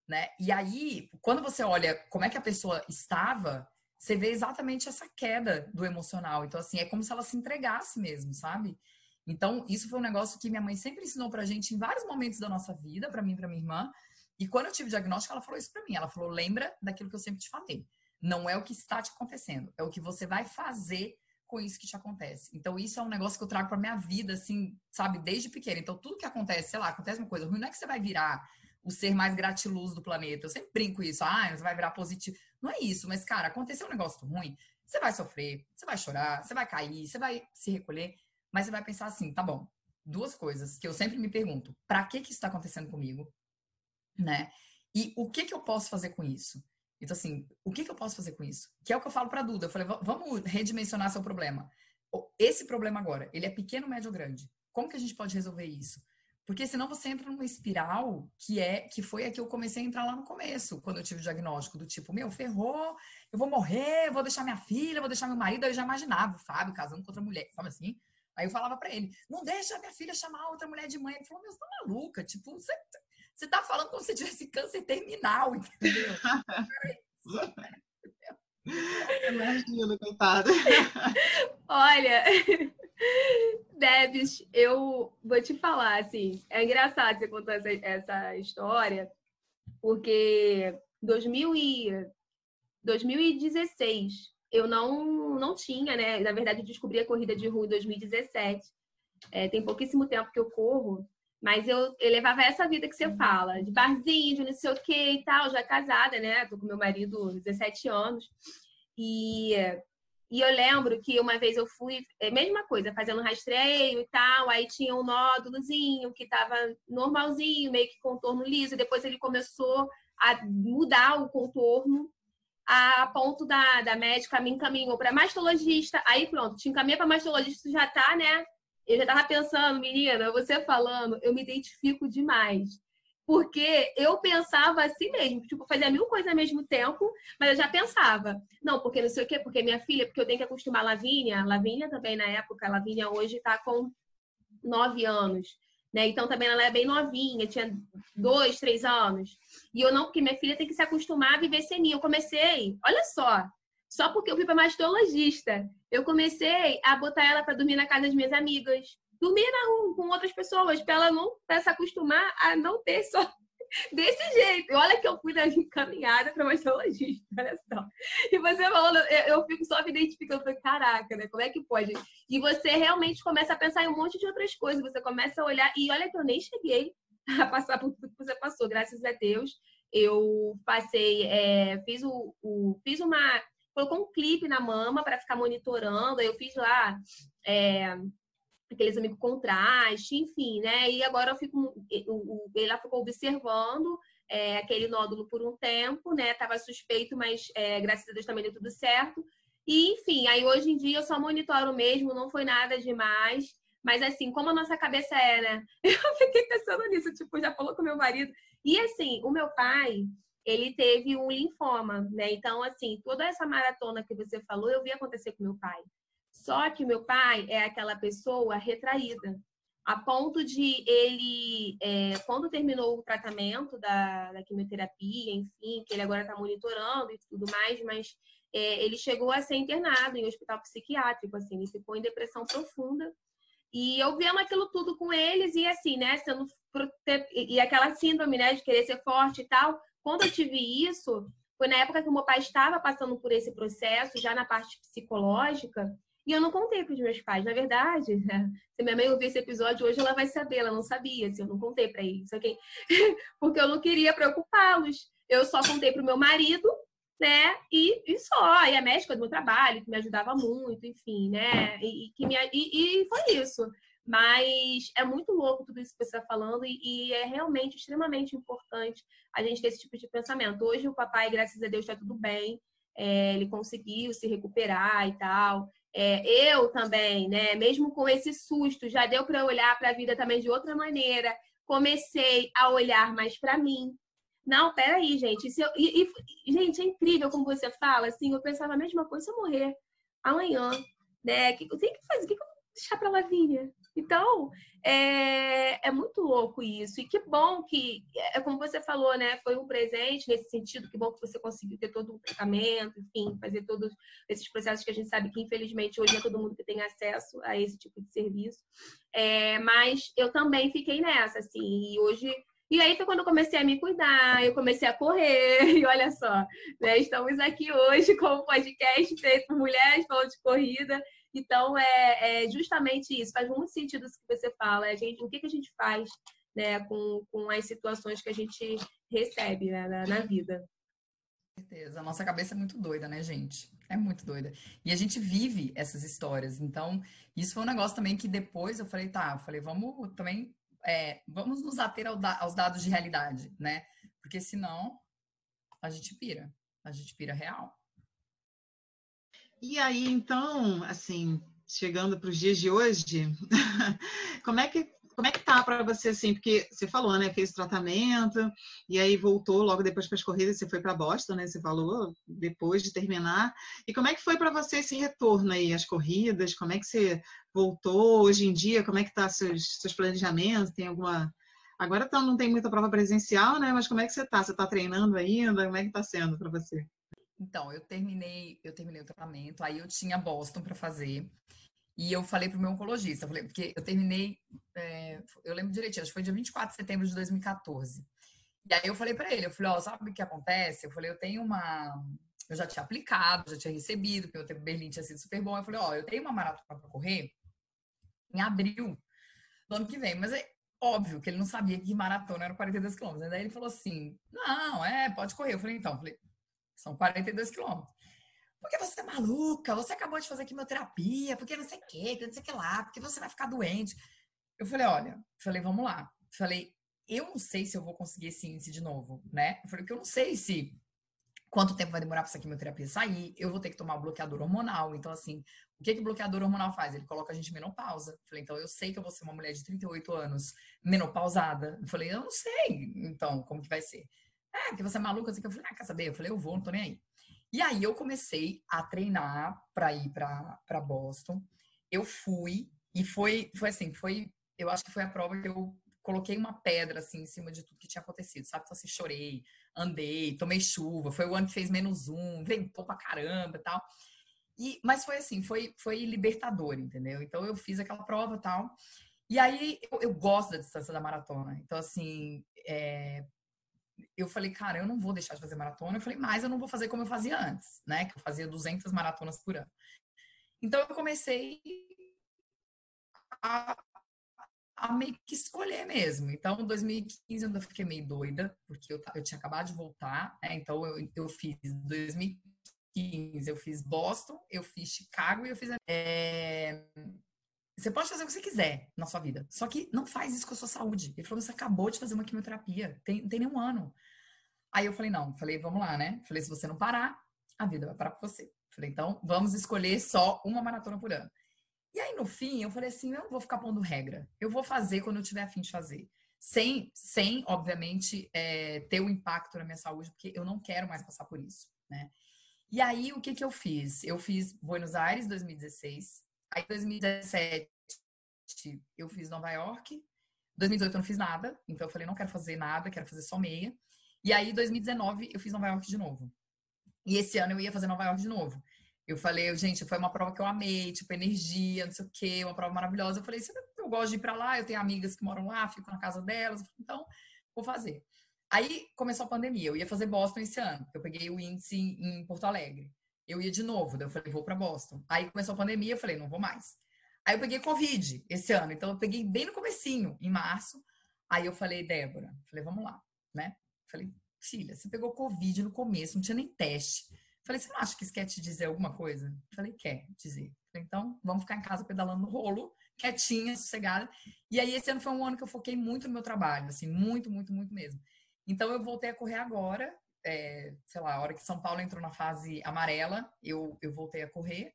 Né? E aí, quando você olha como é que a pessoa estava, você vê exatamente essa queda do emocional. Então, assim, é como se ela se entregasse mesmo, sabe? Então, isso foi um negócio que minha mãe sempre ensinou pra gente em vários momentos da nossa vida, para mim e pra minha irmã, e quando eu tive o diagnóstico, ela falou isso para mim. Ela falou: lembra daquilo que eu sempre te falei. Não é o que está te acontecendo, é o que você vai fazer com isso que te acontece. Então, isso é um negócio que eu trago para minha vida, assim, sabe, desde pequena. Então, tudo que acontece, sei lá, acontece uma coisa ruim, não é que você vai virar o ser mais gratiluz do planeta. Eu sempre brinco isso, ah, você vai virar positivo. Não é isso, mas, cara, aconteceu um negócio ruim, você vai sofrer, você vai chorar, você vai cair, você vai se recolher, mas você vai pensar assim, tá bom, duas coisas que eu sempre me pergunto: para que que isso está acontecendo comigo? né? E o que que eu posso fazer com isso? Então, assim, o que que eu posso fazer com isso? Que é o que eu falo para a Duda. Eu falei, vamos redimensionar seu problema. Esse problema agora, ele é pequeno, médio ou grande? Como que a gente pode resolver isso? Porque senão você entra numa espiral que é que foi a que eu comecei a entrar lá no começo, quando eu tive o diagnóstico do tipo, meu, ferrou, eu vou morrer, vou deixar minha filha, vou deixar meu marido, aí eu já imaginava o Fábio casando com outra mulher, sabe assim? Aí eu falava para ele, não deixa minha filha chamar outra mulher de mãe. Ele falou, meu, você tá maluca, tipo, você Você tá falando como se tivesse câncer terminal, <laughs> entendeu? <laughs> Imagina, coitada. <laughs> Olha, <laughs> Debs, eu vou te falar, assim, é engraçado você contar essa, essa história, porque 2000 e, 2016 eu não, não tinha, né? Na verdade, eu descobri a corrida de rua em 2017. É, tem pouquíssimo tempo que eu corro, mas eu, eu levava essa vida que você fala, de barzinho, de não sei o que e tal, já casada, né? Tô com meu marido 17 anos. E, e eu lembro que uma vez eu fui, é mesma coisa, fazendo rastreio e tal, aí tinha um nódulozinho que tava normalzinho, meio que contorno liso, e depois ele começou a mudar o contorno a ponto da, da médica me encaminhou para mastologista. Aí pronto, te encaminha para mastologista, já tá, né? Eu já tava pensando, menina, você falando, eu me identifico demais. Porque eu pensava assim mesmo, tipo, fazia mil coisas ao mesmo tempo, mas eu já pensava, não, porque não sei o quê, porque minha filha, porque eu tenho que acostumar a Lavínia, Lavínia também na época, a Lavínia hoje tá com nove anos. Né? Então também ela é bem novinha, tinha dois, três anos. E eu não, porque minha filha tem que se acostumar a viver sem mim. Eu comecei, olha só, só porque eu fui para mastologista, eu comecei a botar ela para dormir na casa das minhas amigas. Dormir na rua com outras pessoas, para ela não pra se acostumar a não ter só <laughs> Desse jeito. Olha que eu fui na caminhada para mastologista, olha só. E você falando, eu, fico só me identificando, falei, caraca, né? Como é que pode? E você realmente começa a pensar em um monte de outras coisas. Você começa a olhar, e olha que eu nem cheguei a passar por tudo que você passou, graças a Deus. Eu passei, é, fiz o, o, fiz uma, colocou um clipe na mama para ficar monitorando. Eu fiz lá é, aqueles amigos contraste, enfim, né? E agora eu fico, o, ela ficou observando é, aquele nódulo por um tempo, né? Tava suspeito, mas é, graças a Deus também deu tudo certo. E, enfim, aí hoje em dia eu só monitoro mesmo, não foi nada demais. Mas assim, como a nossa cabeça é, né? <laughs> Eu fiquei pensando nisso, tipo, já falou com meu marido. E assim, o meu pai, ele teve um linfoma, né? Então, assim, toda essa maratona que você falou, eu vi acontecer com meu pai. Só que meu pai é aquela pessoa retraída, a ponto de ele, é, quando terminou o tratamento da, da, quimioterapia, enfim, que ele agora está monitorando e tudo mais, mas é, ele chegou a ser internado em hospital psiquiátrico, assim, ele ficou em depressão profunda. E eu vendo aquilo tudo com eles e assim, né, sendo e aquela síndrome, né, de querer ser forte e tal. Quando eu tive isso, foi na época que o meu pai estava passando por esse processo, já na parte psicológica, e eu não contei para os meus pais. Na verdade, <laughs> se minha mãe ouvir esse episódio hoje, ela vai saber. Ela não sabia, se eu não contei para eles, ok? <laughs> Porque eu não queria preocupá-los. Eu só contei para o meu marido, né? E, e só. E a médica do meu trabalho, que me ajudava muito, enfim, né? E, e que me, e, e, foi isso. Mas é muito louco tudo isso que você está falando e, e, é realmente extremamente importante a gente ter esse tipo de pensamento. Hoje o papai, graças a Deus, está tudo bem. É, ele conseguiu se recuperar e tal. É, eu também, né? Mesmo com esse susto, já deu para olhar para a vida também de outra maneira. Comecei a olhar mais para mim. Não, peraí, gente. Eu, e, e, gente, é incrível como você fala. Assim, eu pensava a mesma coisa se eu morrer amanhã, né? O que tenho que fazer? O que eu vou deixar para Lavínia? Então, é, é muito louco isso. E que bom que, é como você falou, né? Foi um presente nesse sentido. Que bom que você conseguiu ter todo um tratamento, enfim, fazer todos esses processos que a gente sabe que, infelizmente, hoje é todo mundo que tem acesso a esse tipo de serviço. É, mas eu também fiquei nessa, assim. E hoje e aí foi quando eu comecei a me cuidar, eu comecei a correr, <laughs> e olha só, né? Estamos aqui hoje com um podcast feito por mulheres falando de corrida. Então, é, é, justamente isso. Faz muito sentido isso que você fala. A gente, o que, que a gente faz né, com, com as situações que a gente recebe né, na, na vida. Com certeza. A nossa cabeça é muito doida, né, gente? É muito doida. E a gente vive essas histórias. Então, isso foi um negócio também que depois eu falei, tá, eu falei, vamos também, é, vamos nos ater ao da, aos dados de realidade, né? Porque senão a gente pira. A gente pira real. E aí, então, assim, chegando para os dias de hoje, <laughs> como é que como é que tá para você assim? Porque você falou, né? Fez tratamento e aí voltou logo depois para as corridas. Você foi para Boston, né? Você falou depois de terminar. E como é que foi para você esse retorno aí às corridas? Como é que você voltou hoje em dia? Como é que tá seus seus planejamentos? Tem alguma Agora então, não tem muita prova presencial, né? Mas como é que você está? Você está treinando ainda? Como é que está sendo para você? Então, eu terminei, eu terminei o tratamento, aí eu tinha Boston para fazer. E eu falei pro meu oncologista, falei, porque eu terminei, é, eu lembro direitinho, acho que foi dia 24 de setembro de 2014. E aí eu falei para ele, eu falei, ó, oh, sabe o que acontece? Eu falei, eu tenho uma, eu já tinha aplicado, já tinha recebido, porque o tempo Berlim tinha sido super bom. Eu falei, ó, oh, eu tenho uma maratona para correr em abril do ano que vem, mas é óbvio que ele não sabia que maratona era 42 quilômetros. Daí ele falou assim, não, é, pode correr. Eu falei, então, eu falei, são 42 quilômetros. Porque você é maluca, você acabou de fazer quimioterapia, porque não sei o que, não sei o que lá, porque você vai ficar doente. Eu falei, olha, falei, vamos lá. Falei, eu não sei se eu vou conseguir esse índice de novo, né? Eu falei, eu não sei se quanto tempo vai demorar para essa quimioterapia sair, eu vou ter que tomar bloqueador hormonal. Então, assim, o que, que o bloqueador hormonal faz? Ele coloca a gente em menopausa. Eu falei, então eu sei que eu vou ser uma mulher de 38 anos menopausada. Eu falei, eu não sei, então, como que vai ser? É, porque você é maluca, assim, que eu falei, ah, quer saber? Eu falei, eu vou, não tô nem aí. E aí eu comecei a treinar para ir para Boston. Eu fui e foi foi assim, foi eu acho que foi a prova que eu coloquei uma pedra assim em cima de tudo que tinha acontecido, sabe? Então assim, chorei, andei, tomei chuva, foi o ano que fez menos um, ventou pra caramba, tal. E mas foi assim, foi foi libertador, entendeu? Então eu fiz aquela prova, tal. E aí eu, eu gosto da distância da maratona. Então assim, é, eu falei, cara, eu não vou deixar de fazer maratona. Eu falei, mas eu não vou fazer como eu fazia antes, né? Que eu fazia 200 maratonas por ano. Então eu comecei a, a meio que escolher mesmo. Então, em 2015 eu ainda fiquei meio doida, porque eu, eu tinha acabado de voltar, né? Então eu, eu fiz 2015, eu fiz Boston, eu fiz Chicago e eu fiz. É, você pode fazer o que você quiser na sua vida. Só que não faz isso com a sua saúde. Ele falou, você acabou de fazer uma quimioterapia. Tem, tem nenhum ano. Aí eu falei, não. Falei, vamos lá, né? Falei, se você não parar, a vida vai parar com você. Falei, então, vamos escolher só uma maratona por ano. E aí, no fim, eu falei assim, eu não vou ficar pondo regra. Eu vou fazer quando eu tiver afim de fazer. Sem, sem obviamente, é, ter um impacto na minha saúde, porque eu não quero mais passar por isso, né? E aí, o que que eu fiz? Eu fiz Buenos Aires 2016, Aí, em 2017, eu fiz Nova York. 2018 eu não fiz nada, então eu falei, não quero fazer nada, quero fazer só meia. E aí, 2019, eu fiz Nova York de novo. E esse ano eu ia fazer Nova York de novo. Eu falei, gente, foi uma prova que eu amei, tipo, energia, não sei o quê, uma prova maravilhosa. Eu falei, eu gosto de ir pra lá, eu tenho amigas que moram lá, fico na casa delas, então vou fazer. Aí começou a pandemia, eu ia fazer Boston esse ano, eu peguei o índice em Porto Alegre eu ia de novo. Daí eu falei, vou para Boston. Aí começou a pandemia, eu falei, não vou mais. Aí eu peguei Covid esse ano, então eu peguei bem no comecinho, em março. Aí eu falei, Débora, falei, vamos lá, né? Falei, filha, você pegou Covid no começo, não tinha nem teste. Falei, você não acha que isso quer te dizer alguma coisa? Falei, quer dizer. Falei, então, vamos ficar em casa pedalando no rolo, quietinha, sossegada. E aí, esse ano foi um ano que eu foquei muito no meu trabalho, assim, muito, muito, muito mesmo. Então, eu voltei a correr agora, é, sei lá, a hora que São Paulo entrou na fase amarela, eu, eu voltei a correr.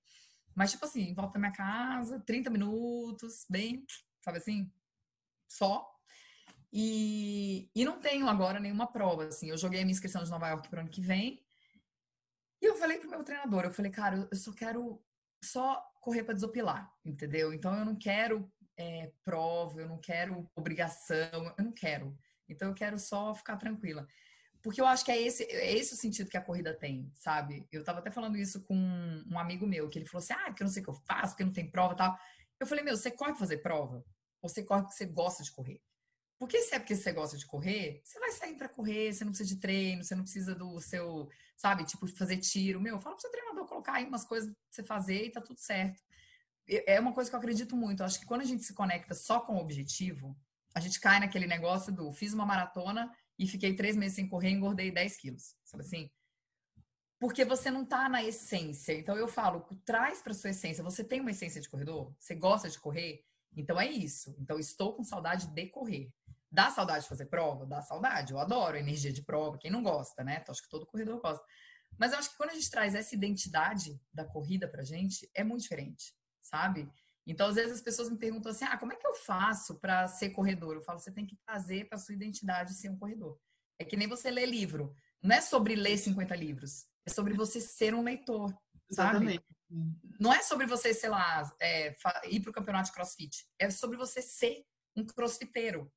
Mas, tipo assim, volta da minha casa, 30 minutos, bem, sabe assim? Só. E, e não tenho agora nenhuma prova, assim. Eu joguei a minha inscrição de Nova York para o ano que vem. E eu falei pro meu treinador, eu falei, cara, eu só quero só correr para desopilar, entendeu? Então eu não quero é, prova, eu não quero obrigação, eu não quero. Então eu quero só ficar tranquila. Porque eu acho que é esse, é esse o sentido que a corrida tem, sabe? Eu tava até falando isso com um amigo meu, que ele falou assim: ah, porque eu não sei o que eu faço, porque não tem prova e tal. Eu falei, meu, você corre pra fazer prova? Ou você corre porque você gosta de correr? Porque se é porque você gosta de correr, você vai sair para correr, você não precisa de treino, você não precisa do seu, sabe, tipo, fazer tiro. Meu, fala pro seu treinador colocar aí umas coisas pra você fazer e tá tudo certo. É uma coisa que eu acredito muito. Eu acho que quando a gente se conecta só com o objetivo, a gente cai naquele negócio do fiz uma maratona e fiquei três meses sem correr e engordei 10 quilos. Sabe assim? Porque você não tá na essência. Então eu falo, traz para sua essência. Você tem uma essência de corredor? Você gosta de correr? Então é isso. Então estou com saudade de correr. Dá saudade de fazer prova? Dá saudade. Eu adoro energia de prova. Quem não gosta, né? Então, acho que todo corredor gosta. Mas eu acho que quando a gente traz essa identidade da corrida pra gente, é muito diferente, sabe? Então, às vezes as pessoas me perguntam assim: ah, como é que eu faço para ser corredor? Eu falo, você tem que trazer para sua identidade ser um corredor. É que nem você lê livro. Não é sobre ler 50 livros, é sobre você ser um leitor, sabe? Exatamente. Não é sobre você, sei lá, é, ir para o campeonato de crossfit. É sobre você ser um crossfiteiro,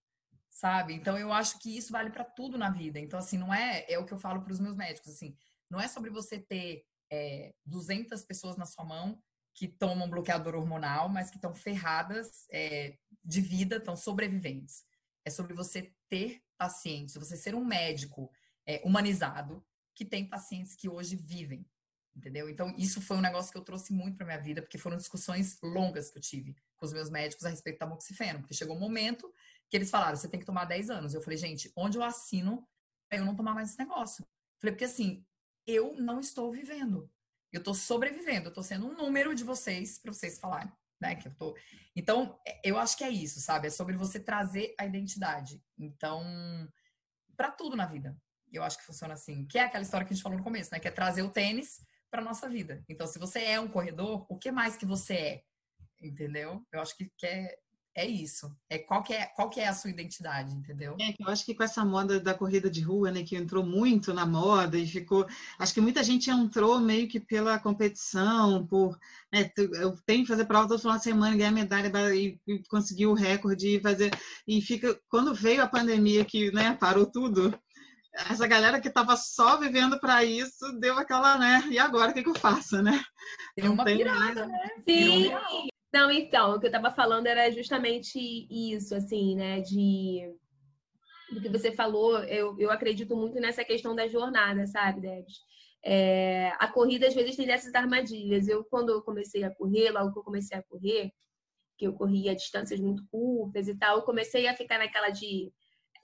sabe? Então eu acho que isso vale para tudo na vida. Então assim, não é é o que eu falo para os meus médicos assim, não é sobre você ter é, 200 pessoas na sua mão que tomam bloqueador hormonal, mas que estão ferradas é, de vida, estão sobreviventes. É sobre você ter pacientes, você ser um médico é, humanizado que tem pacientes que hoje vivem, entendeu? Então, isso foi um negócio que eu trouxe muito para minha vida, porque foram discussões longas que eu tive com os meus médicos a respeito da moxifeno, porque chegou um momento que eles falaram, você tem que tomar 10 anos. Eu falei, gente, onde eu assino para eu não tomar mais esse negócio? Falei, porque assim, eu não estou vivendo. Eu estou sobrevivendo, eu estou sendo um número de vocês para vocês falarem. Né, que eu tô... Então, é, eu acho que é isso, sabe? É sobre você trazer a identidade. Então, para tudo na vida. Eu acho que funciona assim. Que é aquela história que a gente falou no começo, né? Que é trazer o tênis para nossa vida. Então, se você é um corredor, o que mais que você é? Entendeu? Eu acho que, que é, é isso. É qual que é, qual que é a sua identidade, entendeu? É, eu acho que com essa moda da corrida de rua, né, que entrou muito na moda e ficou, acho que muita gente entrou meio que pela competição, por, né, eu tenho que fazer prova todo final de semana, ganhar medalha e, e conseguir o recorde e fazer e fica quando veio a pandemia que, né, parou tudo. Essa galera que estava só vivendo para isso deu aquela, né? E agora o que, que eu faço, né? Deu uma pirada, né? Sim. Não, então, o que eu estava falando era justamente isso, assim, né? De do que você falou, eu, eu acredito muito nessa questão da jornada, sabe, Debs? É, a corrida às vezes tem dessas armadilhas. Eu, quando eu comecei a correr, logo que eu comecei a correr, que eu corria distâncias muito curtas e tal, eu comecei a ficar naquela de.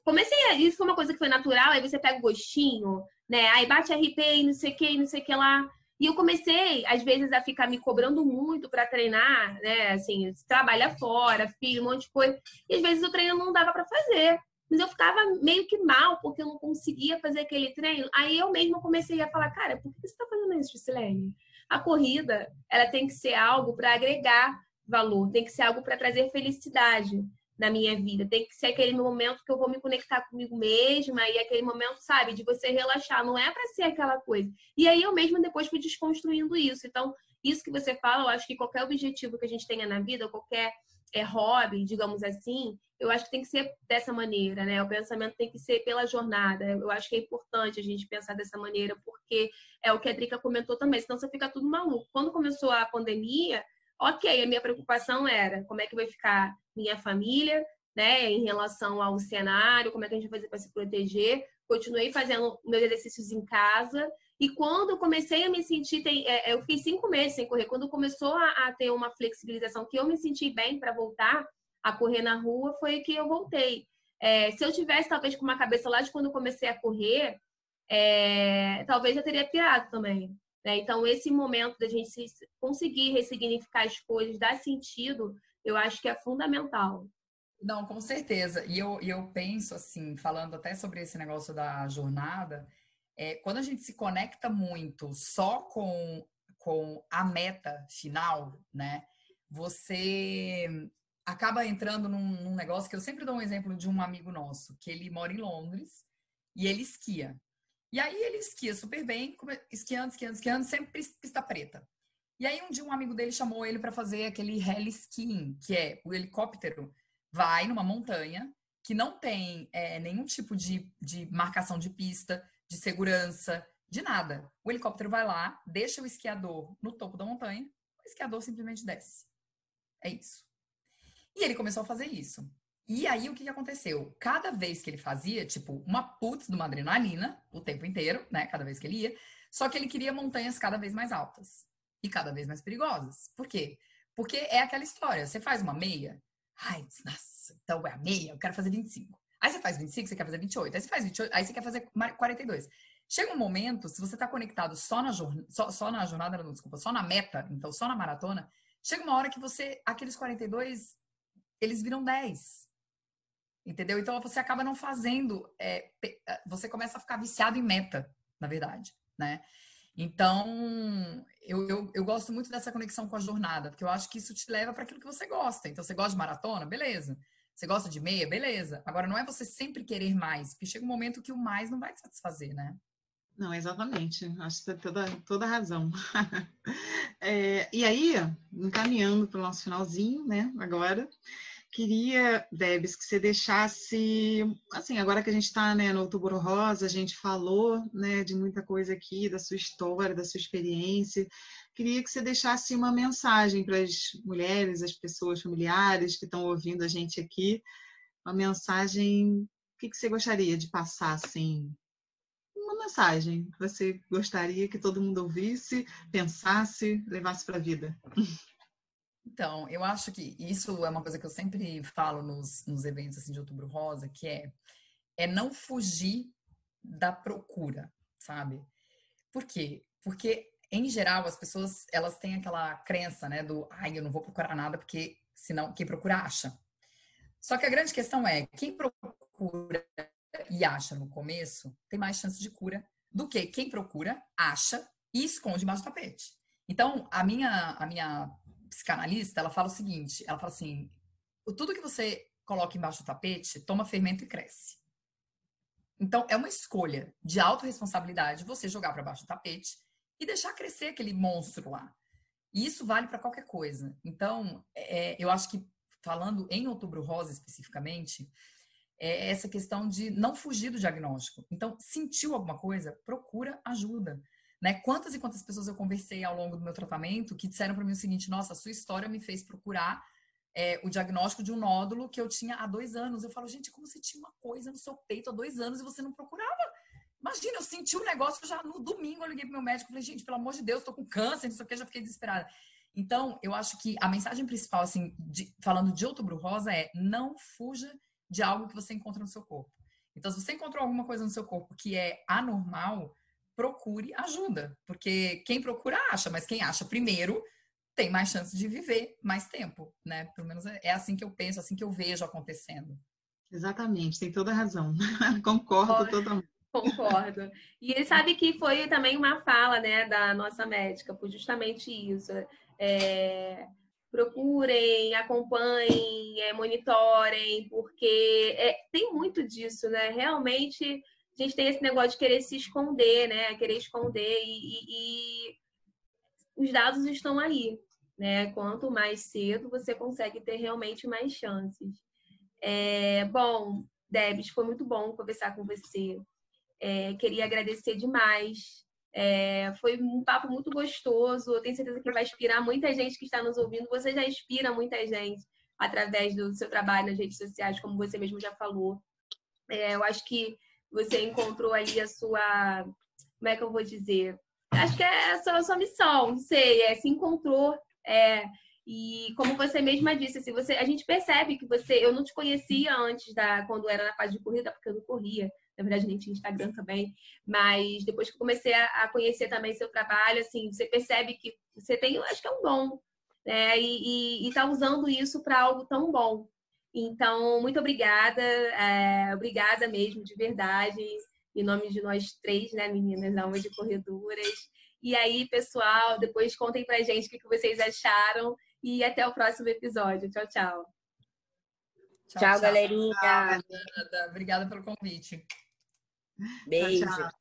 Comecei a. Isso foi uma coisa que foi natural, aí você pega o gostinho, né? Aí bate RP e não sei o que, não sei o que lá. E eu comecei, às vezes, a ficar me cobrando muito para treinar, né? Assim, trabalha fora, filho, um monte de coisa. E às vezes o treino não dava para fazer. Mas eu ficava meio que mal, porque eu não conseguia fazer aquele treino. Aí eu mesma comecei a falar, cara, por que você está fazendo isso, Silene? A corrida, ela tem que ser algo para agregar valor, tem que ser algo para trazer felicidade na minha vida. Tem que ser aquele momento que eu vou me conectar comigo mesma e aquele momento, sabe, de você relaxar. Não é para ser aquela coisa. E aí eu mesma depois fui desconstruindo isso. Então, isso que você fala, eu acho que qualquer objetivo que a gente tenha na vida, qualquer é, hobby, digamos assim, eu acho que tem que ser dessa maneira, né? O pensamento tem que ser pela jornada. Eu acho que é importante a gente pensar dessa maneira, porque é o que a Drica comentou também, senão você fica tudo maluco. Quando começou a pandemia, ok, a minha preocupação era como é que vai ficar minha família, né, em relação ao cenário, como é que a gente vai fazer para se proteger. Continuei fazendo meus exercícios em casa. E quando eu comecei a me sentir, tem, é, eu fiquei cinco meses sem correr. Quando começou a, a ter uma flexibilização, que eu me senti bem para voltar a correr na rua, foi que eu voltei. É, se eu tivesse, talvez, com uma cabeça lá de quando eu comecei a correr, é, talvez eu teria pirado também. Né? Então, esse momento da gente conseguir ressignificar as coisas, dar sentido eu acho que é fundamental. Não, com certeza. E eu, eu penso assim, falando até sobre esse negócio da jornada, é, quando a gente se conecta muito só com, com a meta final, né? Você acaba entrando num, num negócio que eu sempre dou um exemplo de um amigo nosso, que ele mora em Londres e ele esquia. E aí ele esquia super bem, esquiando, esquiando, esquiando, sempre pista preta. E aí um dia um amigo dele chamou ele para fazer aquele heli skiing, que é o helicóptero vai numa montanha que não tem é, nenhum tipo de, de marcação de pista, de segurança, de nada. O helicóptero vai lá, deixa o esquiador no topo da montanha, o esquiador simplesmente desce. É isso. E ele começou a fazer isso. E aí o que, que aconteceu? Cada vez que ele fazia, tipo, uma putz de uma adrenalina o tempo inteiro, né? Cada vez que ele ia, só que ele queria montanhas cada vez mais altas e cada vez mais perigosas. Por quê? Porque é aquela história, você faz uma meia, ai, nossa, então é a meia, eu quero fazer 25. Aí você faz 25, você quer fazer 28, aí você faz 28, aí você quer fazer 42. Chega um momento, se você está conectado só na, jornada, só, só na jornada, não, desculpa, só na meta, então só na maratona, chega uma hora que você, aqueles 42, eles viram 10. Entendeu? Então você acaba não fazendo, é, você começa a ficar viciado em meta, na verdade, né? Então, eu, eu, eu, gosto muito dessa conexão com a jornada, porque eu acho que isso te leva para aquilo que você gosta. Então, você gosta de maratona? Beleza. Você gosta de meia? Beleza. Agora, não é você sempre querer mais, porque chega um momento que o mais não vai te satisfazer, né? Não, exatamente. Acho que tem toda, toda razão. <laughs> é, e aí, encaminhando para o nosso finalzinho, né, agora, Queria, Debs, que você deixasse, assim, agora que a gente está né, no Outubro Rosa, a gente falou né, de muita coisa aqui, da sua história, da sua experiência. Queria que você deixasse uma mensagem para as mulheres, as pessoas familiares que estão ouvindo a gente aqui, uma mensagem, o que, que você gostaria de passar, assim, uma mensagem que você gostaria que todo mundo ouvisse, pensasse, levasse para a vida? <laughs> Então, eu acho que isso é uma coisa que eu sempre falo nos, nos eventos assim, de Outubro Rosa, que é, é não fugir da procura, sabe? Por quê? Porque, em geral, as pessoas elas têm aquela crença, né, do ai, eu não vou procurar nada porque senão quem procura acha. Só que a grande questão é, quem procura e acha no começo tem mais chance de cura do que quem procura, acha e esconde mais do tapete. Então, a minha, a minha psicanalista, ela fala o seguinte, ela fala assim, tudo que você coloca embaixo do tapete toma fermento e cresce. Então, é uma escolha de autorresponsabilidade você jogar para baixo do tapete e deixar crescer aquele monstro lá. E isso vale para qualquer coisa. Então, é, eu acho que, falando em Outubro Rosa especificamente, é essa questão de não fugir do diagnóstico. Então, sentiu alguma coisa? Procura ajuda. Né? Quantas e quantas pessoas eu conversei ao longo do meu tratamento que disseram para mim o seguinte: nossa, a sua história me fez procurar é, o diagnóstico de um nódulo que eu tinha há dois anos. Eu falo, gente, como você tinha uma coisa no seu peito há dois anos e você não procurava? Imagina, eu senti um negócio já no domingo. Eu liguei pro meu médico e falei, gente, pelo amor de Deus, tô com câncer, não sei o que, já fiquei desesperada. Então, eu acho que a mensagem principal, assim, de, falando de outubro rosa, é não fuja de algo que você encontra no seu corpo. Então, se você encontrou alguma coisa no seu corpo que é anormal, procure ajuda, porque quem procura acha, mas quem acha primeiro tem mais chance de viver mais tempo, né? Pelo menos é, é assim que eu penso, assim que eu vejo acontecendo. Exatamente, tem toda a razão. <laughs> Concordo totalmente. Concordo. E ele sabe que foi também uma fala, né, da nossa médica, por justamente isso. É, procurem, acompanhem, é, monitorem, porque é, tem muito disso, né? Realmente a gente tem esse negócio de querer se esconder, né? Querer esconder e, e, e os dados estão aí, né? Quanto mais cedo você consegue ter realmente mais chances. É, bom, Debs, foi muito bom conversar com você. É, queria agradecer demais. É, foi um papo muito gostoso. Eu tenho certeza que vai inspirar muita gente que está nos ouvindo. Você já inspira muita gente através do seu trabalho nas redes sociais, como você mesmo já falou. É, eu acho que você encontrou ali a sua. Como é que eu vou dizer? Acho que é a sua, a sua missão, não sei, é, se encontrou. É, e como você mesma disse, assim, você, a gente percebe que você. Eu não te conhecia antes da quando era na fase de corrida, porque eu não corria. Na verdade, nem tinha Instagram também. Mas depois que comecei a, a conhecer também seu trabalho, assim, você percebe que você tem, acho que é um dom. Né? E, está usando isso para algo tão bom. Então, muito obrigada, é, obrigada mesmo, de verdade, em nome de nós três, né, meninas da Uma de Corredoras. E aí, pessoal, depois contem pra gente o que vocês acharam e até o próximo episódio. Tchau, tchau. Tchau, tchau galerinha. Obrigada, obrigada pelo convite. Beijo. Tchau, tchau.